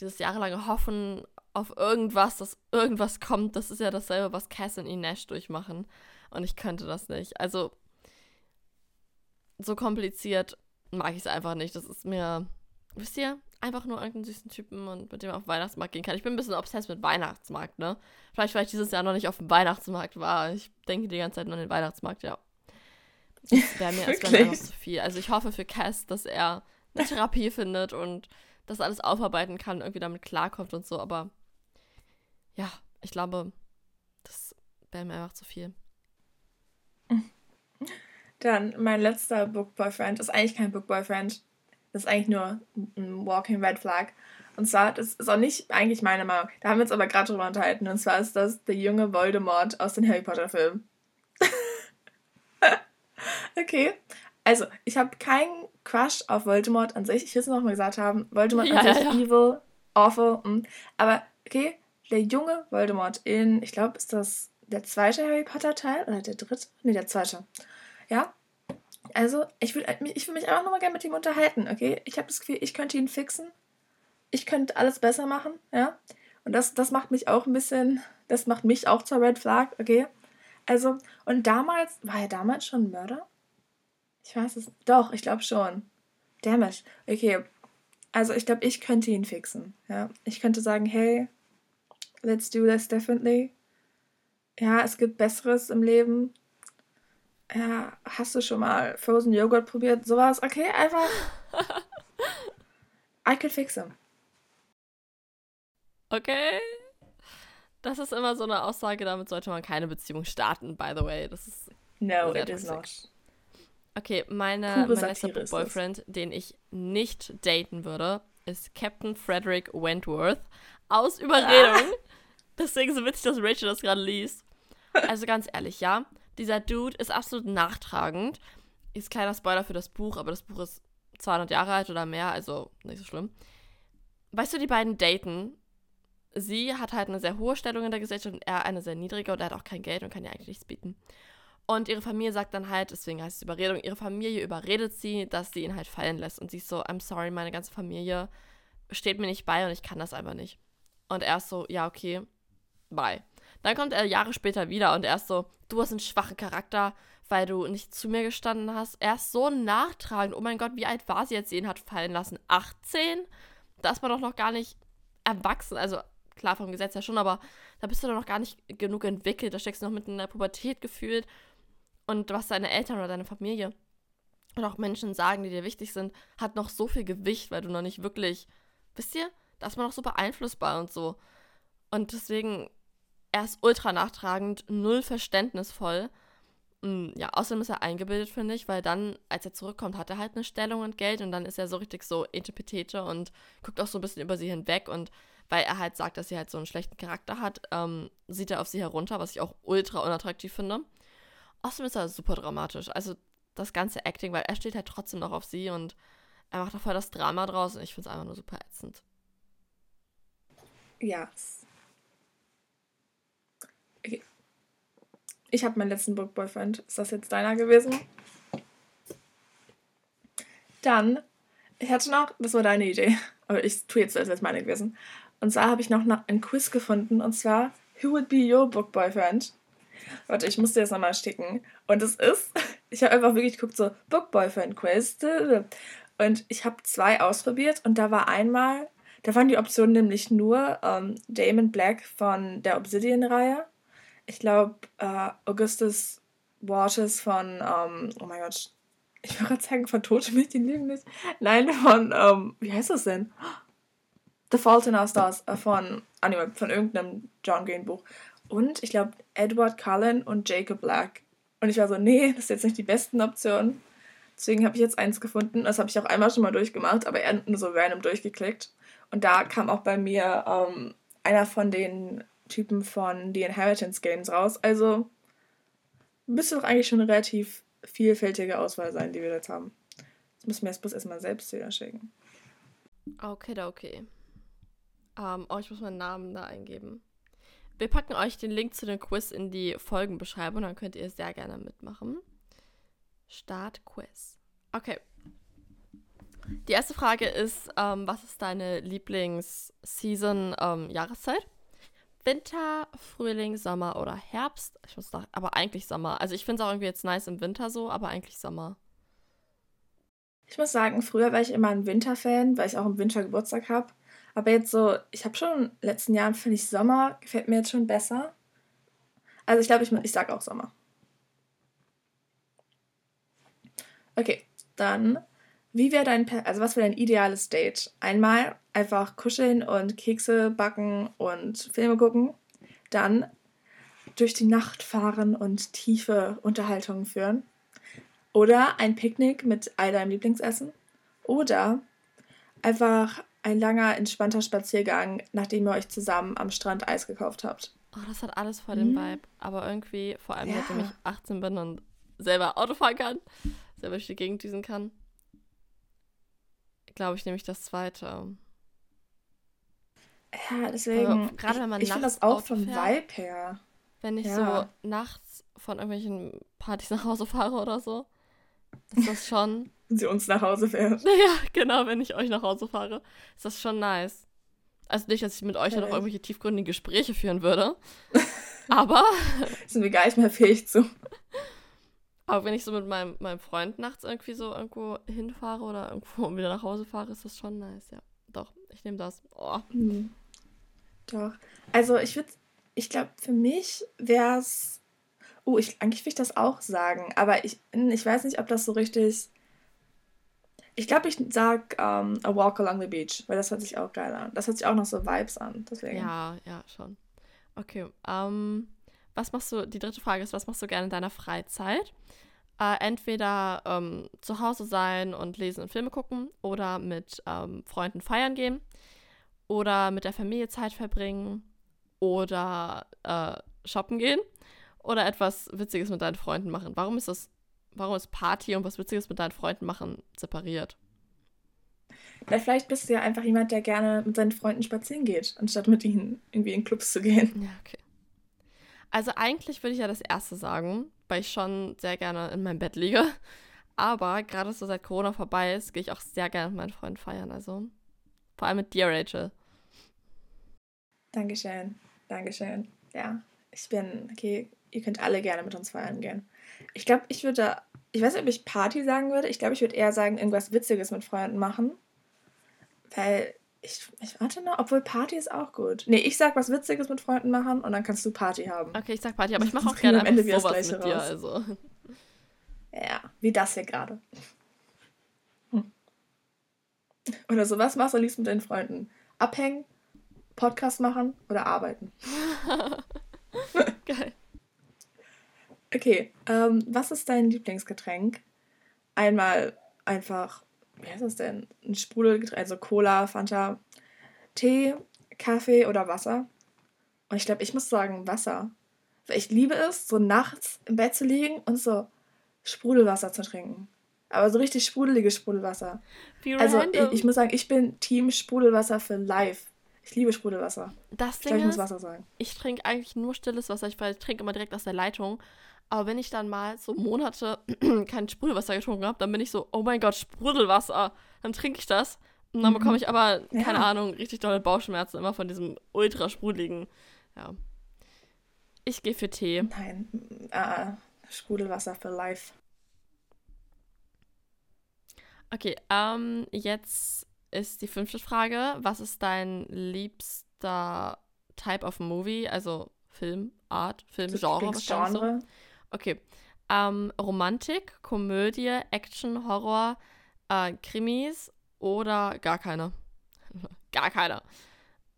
dieses jahrelange Hoffen auf irgendwas, dass irgendwas kommt, das ist ja dasselbe, was Cass und Ines durchmachen. Und ich könnte das nicht. Also, so kompliziert mag ich es einfach nicht. Das ist mir, wisst ihr, einfach nur irgendeinen süßen Typen und mit dem auf den Weihnachtsmarkt gehen kann. Ich bin ein bisschen obsessed mit Weihnachtsmarkt, ne? Vielleicht, weil ich dieses Jahr noch nicht auf dem Weihnachtsmarkt war. Ich denke die ganze Zeit nur an den Weihnachtsmarkt, ja. Das wäre mir, wär mir einfach zu viel. Also ich hoffe für Cass, dass er eine Therapie findet und das alles aufarbeiten kann, irgendwie damit klarkommt und so, aber ja, ich glaube, das wäre mir einfach zu viel. Dann mein letzter Book Boyfriend ist eigentlich kein Book Boyfriend. Das ist eigentlich nur ein Walking Red Flag. Und zwar, das ist auch nicht eigentlich meine Meinung. Da haben wir uns aber gerade drüber unterhalten. Und zwar ist das der junge Voldemort aus den Harry Potter Filmen. Okay. Also, ich habe kein Crush auf Voldemort an sich. Ich will es nochmal gesagt haben. Voldemort ja, an sich ja. evil, awful. Mh. Aber okay, der junge Voldemort in, ich glaube, ist das der zweite Harry Potter Teil oder der dritte? Nee, der zweite. Ja. Also, ich will, ich will mich einfach nochmal gerne mit ihm unterhalten, okay? Ich habe das Gefühl, ich könnte ihn fixen. Ich könnte alles besser machen, ja? Und das, das macht mich auch ein bisschen, das macht mich auch zur Red Flag, okay? Also, und damals, war er damals schon ein Mörder? Ich weiß es, doch, ich glaube schon. Damage. Okay, also ich glaube, ich könnte ihn fixen, ja? Ich könnte sagen, hey, let's do this definitely. Ja, es gibt Besseres im Leben. Ja, hast du schon mal Frozen Joghurt probiert? Sowas? Okay, einfach. I could fix him. Okay. Das ist immer so eine Aussage, damit sollte man keine Beziehung starten, by the way. Das ist. No, it is not. Okay, meine, mein letzter Boyfriend, den ich nicht daten würde, ist Captain Frederick Wentworth aus Überredung. Ah. Deswegen so witzig, dass Rachel das gerade liest. Also ganz ehrlich, ja. Dieser Dude ist absolut nachtragend. Ist kleiner Spoiler für das Buch, aber das Buch ist 200 Jahre alt oder mehr, also nicht so schlimm. Weißt du, die beiden daten. Sie hat halt eine sehr hohe Stellung in der Gesellschaft und er eine sehr niedrige und er hat auch kein Geld und kann ihr eigentlich nichts bieten. Und ihre Familie sagt dann halt, deswegen heißt es Überredung, ihre Familie überredet sie, dass sie ihn halt fallen lässt. Und sie ist so, I'm sorry, meine ganze Familie steht mir nicht bei und ich kann das einfach nicht. Und er ist so, ja, okay, bye. Dann kommt er Jahre später wieder und er ist so, du hast einen schwachen Charakter, weil du nicht zu mir gestanden hast. Er ist so nachtragend. Oh mein Gott, wie alt war sie, als sie ihn hat fallen lassen? 18? Da ist man doch noch gar nicht erwachsen. Also klar, vom Gesetz ja schon, aber da bist du doch noch gar nicht genug entwickelt. Da steckst du noch mitten in der Pubertät gefühlt. Und was deine Eltern oder deine Familie und auch Menschen sagen, die dir wichtig sind, hat noch so viel Gewicht, weil du noch nicht wirklich, wisst ihr, da ist man noch so beeinflussbar und so. Und deswegen er ist ultra nachtragend, null verständnisvoll. Mm, ja, außerdem ist er eingebildet, finde ich, weil dann, als er zurückkommt, hat er halt eine Stellung und Geld und dann ist er so richtig so etepetete und guckt auch so ein bisschen über sie hinweg und weil er halt sagt, dass sie halt so einen schlechten Charakter hat, ähm, sieht er auf sie herunter, was ich auch ultra unattraktiv finde. Außerdem ist er super dramatisch. Also das ganze Acting, weil er steht halt trotzdem noch auf sie und er macht da voll das Drama draus und ich finde es einfach nur super ätzend. Ja, Okay. Ich habe meinen letzten Book Boyfriend. Ist das jetzt deiner gewesen? Dann, ich hatte noch, das war deine Idee, aber ich tue jetzt, als wäre es meine gewesen. Und zwar habe ich noch ein Quiz gefunden und zwar, Who would be your book boyfriend? Warte, ich muss dir das nochmal sticken. Und es ist, ich habe einfach wirklich geguckt, so Book Boyfriend Quiz. Und ich habe zwei ausprobiert und da war einmal, da waren die Optionen nämlich nur ähm, Damon Black von der Obsidian-Reihe ich glaube, äh, Augustus Waters von, ähm, oh mein Gott, ich will gerade sagen, von Tote Mädchen lügen nicht. Nein, von, ähm, wie heißt das denn? The Fault in Our Stars, äh, von, anyway, von irgendeinem John Green Buch. Und ich glaube, Edward Cullen und Jacob Black. Und ich war so, nee, das ist jetzt nicht die besten Optionen. Deswegen habe ich jetzt eins gefunden. Das habe ich auch einmal schon mal durchgemacht, aber eher nur so random durchgeklickt. Und da kam auch bei mir ähm, einer von den Typen von The Inheritance Games raus. Also müsste doch eigentlich schon eine relativ vielfältige Auswahl sein, die wir jetzt haben. Das müssen wir jetzt bloß erstmal selbst wieder schicken. Okay, okay. Um, oh, ich muss meinen Namen da eingeben. Wir packen euch den Link zu dem Quiz in die Folgenbeschreibung, dann könnt ihr sehr gerne mitmachen. Start Quiz. Okay. Die erste Frage ist, ähm, was ist deine Lieblings-Season-Jahreszeit? Ähm, Winter, Frühling, Sommer oder Herbst. Ich muss doch, aber eigentlich Sommer. Also ich finde es auch irgendwie jetzt nice im Winter so, aber eigentlich Sommer. Ich muss sagen, früher war ich immer ein Winterfan, weil ich auch im Winter Geburtstag habe. Aber jetzt so, ich habe schon in den letzten Jahren, finde ich, Sommer gefällt mir jetzt schon besser. Also ich glaube, ich, ich sage auch Sommer. Okay, dann wie wäre dein, also was wäre dein ideales Date? Einmal einfach kuscheln und Kekse backen und Filme gucken. Dann durch die Nacht fahren und tiefe Unterhaltungen führen. Oder ein Picknick mit all deinem Lieblingsessen. Oder einfach ein langer, entspannter Spaziergang, nachdem ihr euch zusammen am Strand Eis gekauft habt. Oh, das hat alles voll den mhm. Vibe. Aber irgendwie, vor allem, ja. seitdem ich 18 bin und selber Auto fahren kann, selber durch die Gegend düsen kann, glaube ich, nämlich das zweite. Ja, deswegen. Gerade wenn man ich, ich nachts das auch vom Vibe her. Wenn ich ja. so nachts von irgendwelchen Partys nach Hause fahre oder so, ist das schon. Wenn sie uns nach Hause fährt. Ja, genau, wenn ich euch nach Hause fahre, ist das schon nice. Also nicht, dass ich mit euch ja, noch irgendwelche tiefgründigen Gespräche führen würde. aber. Sind wir gar nicht mehr fähig zu. Aber wenn ich so mit meinem, meinem Freund nachts irgendwie so irgendwo hinfahre oder irgendwo wieder nach Hause fahre, ist das schon nice, ja. Doch, ich nehme das. Oh. Mhm. Doch. Also ich würde, ich glaube, für mich wäre es. Oh, ich, eigentlich will ich das auch sagen, aber ich, ich weiß nicht, ob das so richtig. Ich glaube, ich sag um, ähm, A Walk Along the Beach, weil das hört sich auch geil an. Das hört sich auch noch so Vibes an. Deswegen. Ja, ja, schon. Okay. Um, was machst du? Die dritte Frage ist, was machst du gerne in deiner Freizeit? Äh, entweder ähm, zu Hause sein und lesen und Filme gucken oder mit ähm, Freunden feiern gehen oder mit der Familie Zeit verbringen oder äh, shoppen gehen oder etwas Witziges mit deinen Freunden machen. Warum ist das, warum ist Party und was Witziges mit deinen Freunden machen separiert? Ja, vielleicht bist du ja einfach jemand, der gerne mit seinen Freunden spazieren geht, anstatt mit ihnen irgendwie in Clubs zu gehen. Ja, okay. Also eigentlich würde ich ja das erste sagen, weil ich schon sehr gerne in meinem Bett liege. Aber gerade so seit Corona vorbei ist, gehe ich auch sehr gerne mit meinen Freunden feiern. Also vor allem mit dir, Rachel. Dankeschön. Dankeschön. Ja, ich bin, okay, ihr könnt alle gerne mit uns feiern gehen. Ich glaube, ich würde, ich weiß nicht, ob ich Party sagen würde. Ich glaube, ich würde eher sagen, irgendwas Witziges mit Freunden machen. Weil ich, ich warte noch, obwohl Party ist auch gut. Nee, ich sag was Witziges mit Freunden machen und dann kannst du Party haben. Okay, ich sag Party, aber ich mache auch gerne am Ende sowas mit dir, also. Ja, wie das hier gerade. Hm. Oder so, was machst du am liebsten mit deinen Freunden? Abhängen, Podcast machen oder arbeiten? Geil. Okay, ähm, was ist dein Lieblingsgetränk? Einmal einfach wie heißt das denn? Ein Sprudelgetränk, also Cola, Fanta, Tee, Kaffee oder Wasser. Und ich glaube, ich muss sagen Wasser. Weil ich liebe es, so nachts im Bett zu liegen und so Sprudelwasser zu trinken. Aber so richtig sprudeliges Sprudelwasser. Wie also ich, ich, muss sagen, ich bin Team Sprudelwasser für live. Ich liebe Sprudelwasser. Das Ding ich, glaub, ich muss Wasser sagen. Ich trinke eigentlich nur stilles Wasser. Ich trinke immer direkt aus der Leitung. Aber wenn ich dann mal so Monate kein Sprudelwasser getrunken habe, dann bin ich so, oh mein Gott, Sprudelwasser. Dann trinke ich das. Und dann mhm. bekomme ich aber, ja. keine Ahnung, richtig dolle Bauchschmerzen immer von diesem ultra sprudeligen. Ja. Ich gehe für Tee. Nein, uh, Sprudelwasser für life. Okay, ähm, jetzt ist die fünfte Frage. Was ist dein liebster Type of Movie? Also Filmart, Filmgenre, wahrscheinlich Genre. so. Okay. Ähm, Romantik, Komödie, Action, Horror, äh, Krimis oder gar keine? gar keine.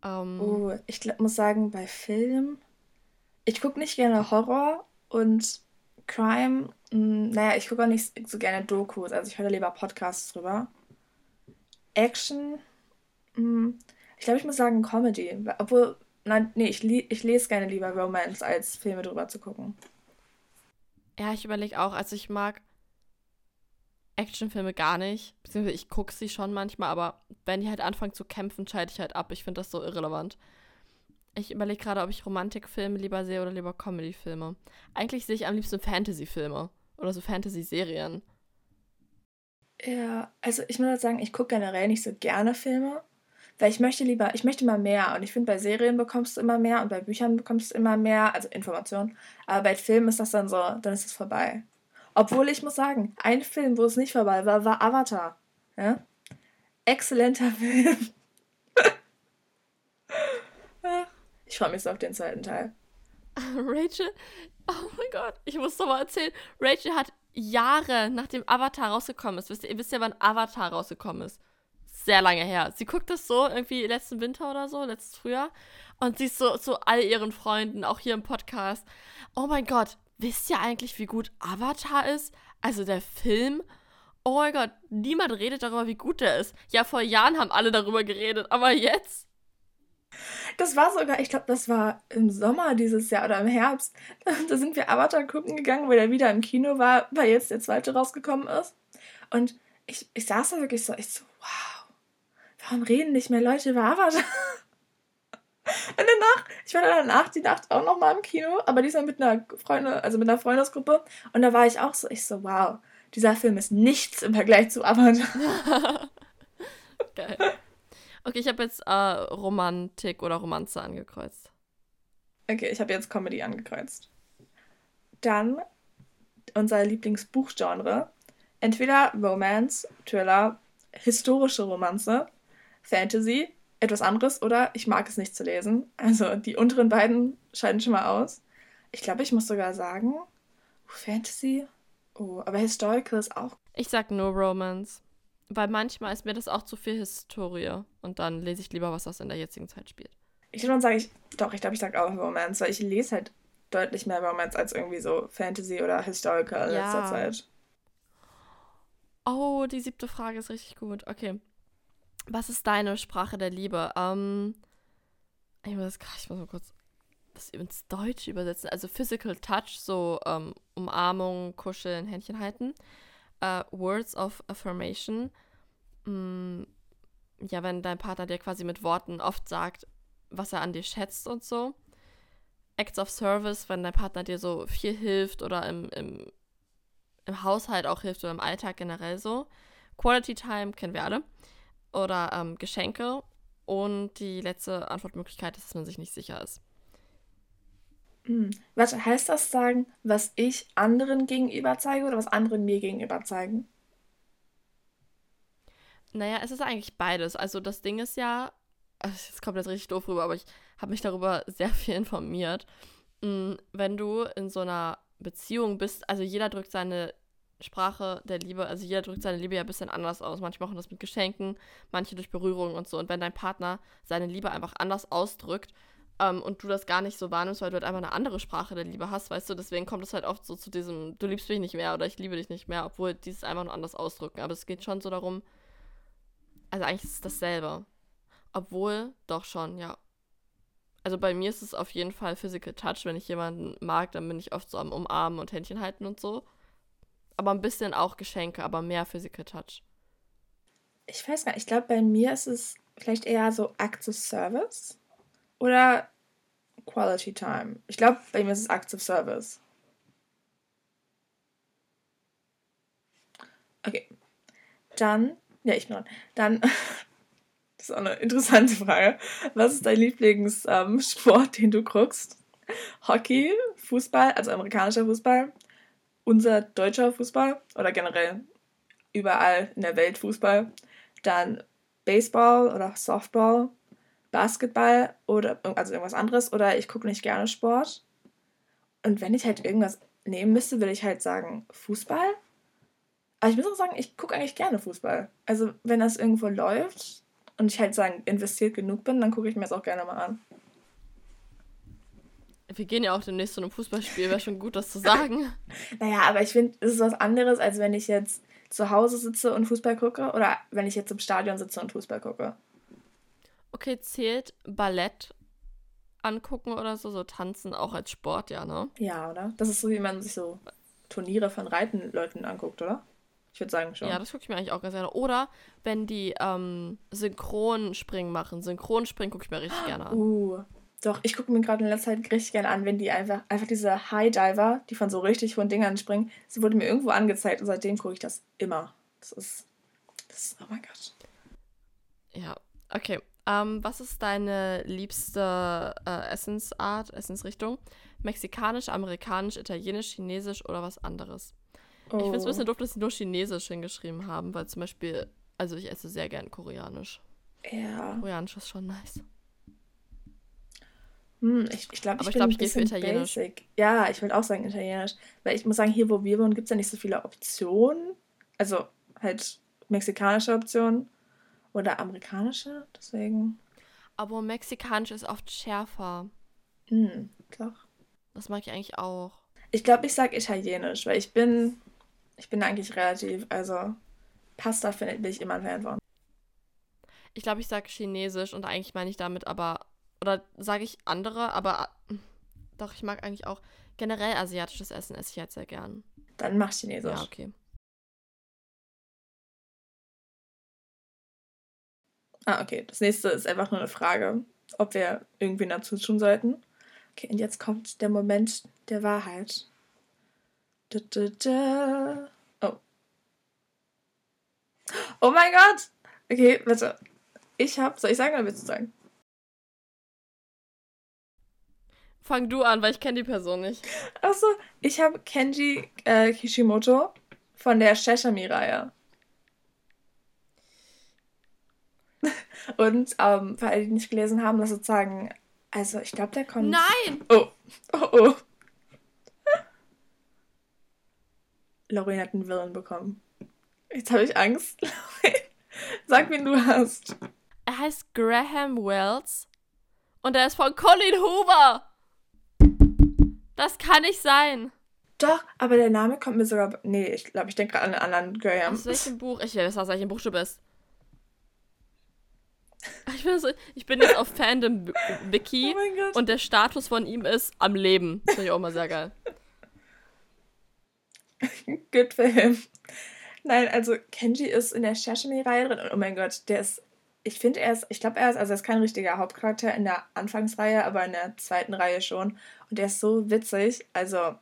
Ähm, oh, ich muss sagen, bei Film, ich gucke nicht gerne Horror und Crime, mh, hm, naja, ich gucke auch nicht so gerne Dokus, also ich höre lieber Podcasts drüber. Action, mh, hm, ich glaube, ich muss sagen Comedy, obwohl, nein, nee, ich, ich lese gerne lieber Romance, als Filme drüber zu gucken. Ja, ich überlege auch, also ich mag Actionfilme gar nicht. Beziehungsweise ich gucke sie schon manchmal, aber wenn die halt anfangen zu kämpfen, schalte ich halt ab. Ich finde das so irrelevant. Ich überlege gerade, ob ich Romantikfilme lieber sehe oder lieber Comedyfilme. Eigentlich sehe ich am liebsten Fantasyfilme oder so Fantasy-Serien. Ja, also ich muss halt sagen, ich gucke generell nicht so gerne Filme. Weil ich möchte lieber, ich möchte immer mehr. Und ich finde, bei Serien bekommst du immer mehr und bei Büchern bekommst du immer mehr, also Informationen. Aber bei Filmen ist das dann so, dann ist es vorbei. Obwohl ich muss sagen, ein Film, wo es nicht vorbei war, war Avatar. Ja? Exzellenter Film. ich freue mich so auf den zweiten Teil. Rachel, oh mein Gott, ich muss doch mal erzählen. Rachel hat Jahre nachdem Avatar rausgekommen ist, wisst ihr, ihr wisst ja, wann Avatar rausgekommen ist sehr lange her. Sie guckt das so irgendwie letzten Winter oder so, letztes Frühjahr. Und sie ist so zu all ihren Freunden, auch hier im Podcast. Oh mein Gott, wisst ihr eigentlich, wie gut Avatar ist? Also der Film. Oh mein Gott, niemand redet darüber, wie gut der ist. Ja, vor Jahren haben alle darüber geredet, aber jetzt? Das war sogar, ich glaube, das war im Sommer dieses Jahr oder im Herbst. Da sind wir Avatar gucken gegangen, weil er wieder im Kino war, weil jetzt der zweite rausgekommen ist. Und ich, ich saß da wirklich so, ich so, wow warum reden nicht mehr Leute über Avatar? Und danach, ich war danach die Nacht auch noch mal im Kino, aber diesmal mit einer Freunde, also mit einer Freundesgruppe. Und da war ich auch so, ich so, wow, dieser Film ist nichts im Vergleich zu Avatar. Geil. Okay, ich habe jetzt äh, Romantik oder Romanze angekreuzt. Okay, ich habe jetzt Comedy angekreuzt. Dann unser Lieblingsbuchgenre. Entweder Romance, Thriller, historische Romanze, Fantasy, etwas anderes oder ich mag es nicht zu lesen. Also die unteren beiden scheiden schon mal aus. Ich glaube, ich muss sogar sagen, Fantasy. Oh, aber Historical ist auch. Ich sag nur Romance. Weil manchmal ist mir das auch zu viel Historie. Und dann lese ich lieber was, was in der jetzigen Zeit spielt. Ich würde sagen, ich, doch, ich glaube, ich sage auch Romance, weil ich lese halt deutlich mehr Romance als irgendwie so Fantasy oder Historical in ja. letzter Zeit. Oh, die siebte Frage ist richtig gut. Okay. Was ist deine Sprache der Liebe? Ähm, ich muss, ich muss mal kurz das ins Deutsche übersetzen. Also Physical Touch, so ähm, Umarmung, Kuscheln, Händchen halten. Uh, Words of Affirmation. Mm, ja, wenn dein Partner dir quasi mit Worten oft sagt, was er an dir schätzt und so. Acts of Service, wenn dein Partner dir so viel hilft oder im, im, im Haushalt auch hilft oder im Alltag generell so. Quality Time kennen wir alle. Oder ähm, Geschenke. Und die letzte Antwortmöglichkeit ist, dass man sich nicht sicher ist. Hm. Was heißt das sagen, was ich anderen gegenüber zeige oder was andere mir gegenüber zeigen? Naja, es ist eigentlich beides. Also das Ding ist ja, jetzt kommt jetzt richtig doof rüber, aber ich habe mich darüber sehr viel informiert. Hm, wenn du in so einer Beziehung bist, also jeder drückt seine Sprache der Liebe, also jeder drückt seine Liebe ja ein bisschen anders aus. Manche machen das mit Geschenken, manche durch Berührung und so. Und wenn dein Partner seine Liebe einfach anders ausdrückt, ähm, und du das gar nicht so wahrnimmst, weil du halt einfach eine andere Sprache der Liebe hast, weißt du, deswegen kommt es halt oft so zu diesem, du liebst mich nicht mehr oder ich liebe dich nicht mehr, obwohl die es einfach nur anders ausdrücken. Aber es geht schon so darum, also eigentlich ist es dasselbe. Obwohl, doch schon, ja. Also bei mir ist es auf jeden Fall Physical Touch. Wenn ich jemanden mag, dann bin ich oft so am Umarmen und Händchen halten und so. Aber ein bisschen auch Geschenke, aber mehr Physical Touch. Ich weiß gar nicht, ich glaube, bei mir ist es vielleicht eher so Acts of Service. Oder Quality Time. Ich glaube, bei mir ist es Acts of Service. Okay. Dann, ja, ich bin dran. Dann, das ist auch eine interessante Frage. Was ist dein Lieblingssport, ähm, den du guckst? Hockey, Fußball, also amerikanischer Fußball, unser deutscher Fußball oder generell überall in der Welt Fußball. Dann Baseball oder Softball, Basketball oder also irgendwas anderes oder ich gucke nicht gerne Sport. Und wenn ich halt irgendwas nehmen müsste, würde ich halt sagen Fußball. Aber ich muss auch sagen, ich gucke eigentlich gerne Fußball. Also wenn das irgendwo läuft und ich halt sagen, investiert genug bin, dann gucke ich mir das auch gerne mal an. Wir gehen ja auch demnächst zu einem Fußballspiel, wäre schon gut, das zu sagen. naja, aber ich finde, es ist was anderes, als wenn ich jetzt zu Hause sitze und Fußball gucke oder wenn ich jetzt im Stadion sitze und Fußball gucke. Okay, zählt Ballett angucken oder so, so tanzen auch als Sport, ja, ne? Ja, oder? Das ist so, wie man sich so Turniere von Reitenleuten anguckt, oder? Ich würde sagen schon. Ja, das gucke ich mir eigentlich auch ganz gerne. Oder wenn die ähm, Synchronspringen machen. Synchronspringen gucke ich mir richtig gerne an. Uh, doch, ich gucke mir gerade in letzter Zeit richtig gerne an, wenn die einfach, einfach diese High Diver, die von so richtig hohen Dingern springen, sie wurde mir irgendwo angezeigt und seitdem gucke ich das immer. Das ist, das ist, oh mein Gott. Ja, okay. Ähm, was ist deine liebste äh, Essensart, Essensrichtung? Mexikanisch, amerikanisch, italienisch, chinesisch oder was anderes? Oh. Ich finde es ein bisschen doof, dass sie nur chinesisch hingeschrieben haben, weil zum Beispiel, also ich esse sehr gern koreanisch. Ja. Koreanisch ist schon nice. Hm, ich ich glaube, ich, ich, glaub, ich gehe für Italienisch. Basic. Ja, ich würde auch sagen Italienisch. Weil ich muss sagen, hier, wo wir wohnen, gibt es ja nicht so viele Optionen. Also halt mexikanische Optionen oder amerikanische, deswegen. Aber mexikanisch ist oft schärfer. Hm, doch. Das mag ich eigentlich auch. Ich glaube, ich sage italienisch, weil ich bin, ich bin eigentlich relativ, also Pasta finde bin ich immer ein Fan von. Ich glaube, ich sage chinesisch und eigentlich meine ich damit aber, oder sage ich andere, aber doch, ich mag eigentlich auch generell asiatisches Essen esse ich halt sehr gern. Dann mach chinesisch. Ja, okay. Ah, okay. Das nächste ist einfach nur eine Frage, ob wir irgendwie dazu tun sollten. Okay, und jetzt kommt der Moment der Wahrheit. Da, da, da. Oh. Oh mein Gott! Okay, warte. Ich hab. Soll ich sagen oder willst du sagen? Fang du an, weil ich kenne die Person nicht. Achso, ich habe Kenji äh, Kishimoto von der Sheshami-Reihe. Und ähm, für alle, die nicht gelesen haben, das sozusagen, also ich glaube, der kommt. Nein! Oh, oh, oh. Lauren hat einen Willen bekommen. Jetzt habe ich Angst. Sag, wen du hast. Er heißt Graham Wells und er ist von Colin Hoover. Das kann nicht sein. Doch, aber der Name kommt mir sogar. Nee, ich glaube, ich denke an einen anderen Graham. Aus welchem Buch? Ich weiß, aus welchem Buch du bist. Ich bin, so, ich bin jetzt auf Fandom Wiki oh und der Status von ihm ist am Leben. Das finde ich auch mal sehr geil. Good for him. Nein, also Kenji ist in der Shashimi-Reihe drin. Oh mein Gott, der ist. Ich finde, er ist. Ich glaube, er ist. Also, er ist kein richtiger Hauptcharakter in der Anfangsreihe, aber in der zweiten Reihe schon. Und der ist so witzig. Also.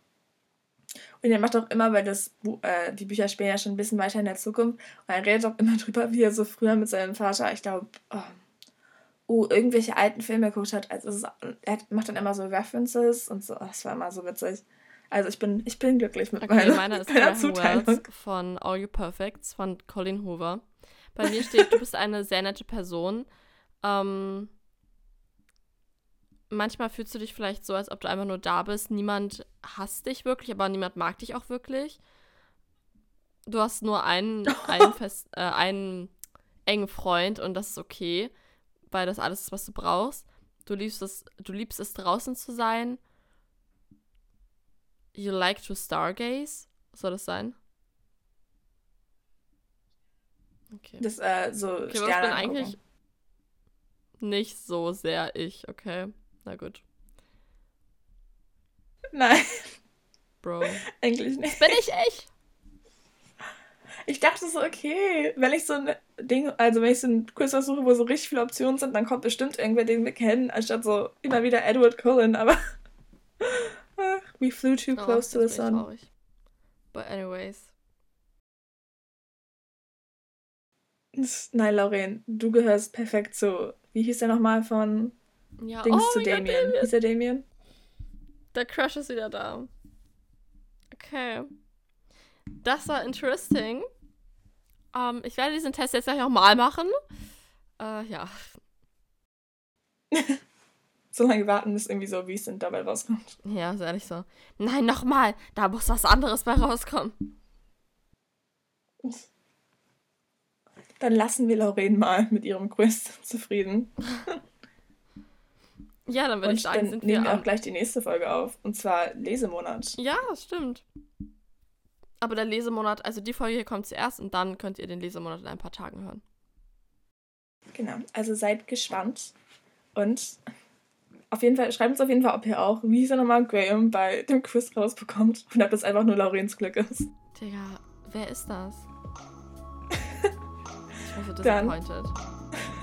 Und er macht auch immer, weil das äh, die Bücher spielen ja schon ein bisschen weiter in der Zukunft. Und er redet auch immer drüber, wie er so früher mit seinem Vater, ich glaube, oh, uh, irgendwelche alten Filme geguckt hat. Also ist, er macht dann immer so References und so. Das war immer so witzig. Also ich bin, ich bin glücklich mit okay, meiner, meiner ist meiner Zuteilung. Wells von All You Perfects von Colin Hoover. Bei mir steht, du bist eine sehr nette Person. Ähm, manchmal fühlst du dich vielleicht so, als ob du einfach nur da bist. Niemand hasst dich wirklich, aber niemand mag dich auch wirklich. Du hast nur einen, einen, fest, äh, einen engen Freund und das ist okay, weil das alles ist, was du brauchst. Du liebst es, du liebst es draußen zu sein You like to stargaze? Soll das sein? Okay. Das äh, so okay, Sterne ich bin eigentlich nicht so sehr ich, okay. Na gut. Nein. Bro. Eigentlich nicht. Bin ich ich? Ich dachte so, okay, wenn ich so ein Ding, also wenn ich so ein Quiz suche, wo so richtig viele Optionen sind, dann kommt bestimmt irgendwer, den wir kennen, anstatt so immer wieder Edward Cullen, aber We flew too oh, close to the sun. Traurig. But anyways. Nein, Lauren, du gehörst perfekt zu. Wie hieß der nochmal von ja. Dings oh, zu Damien? Ja, Damien? Hieß der Damien? Der Crush ist wieder da. Okay. Das war interesting. Ähm, ich werde diesen Test jetzt gleich nochmal machen. Uh, ja. so lange warten, bis irgendwie so wie es sind dabei rauskommt. Ja, ist ehrlich so. Nein, nochmal, da muss was anderes bei rauskommen. Dann lassen wir Lauren mal mit ihrem Quiz zufrieden. ja, dann würde ich sagen, dann sind nehmen wir auch gleich die nächste Folge auf. Und zwar Lesemonat. Ja, das stimmt. Aber der Lesemonat, also die Folge hier kommt zuerst und dann könnt ihr den Lesemonat in ein paar Tagen hören. Genau, also seid gespannt und auf jeden Fall, schreibt uns auf jeden Fall, ob ihr auch, wie er nochmal, Graham bei dem Quiz rausbekommt und ob das einfach nur Laurens Glück ist. Digga, wer ist das? Ich bin so disappointed.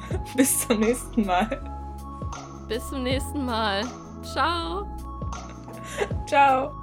Dann, bis zum nächsten Mal. Bis zum nächsten Mal. Ciao. Ciao.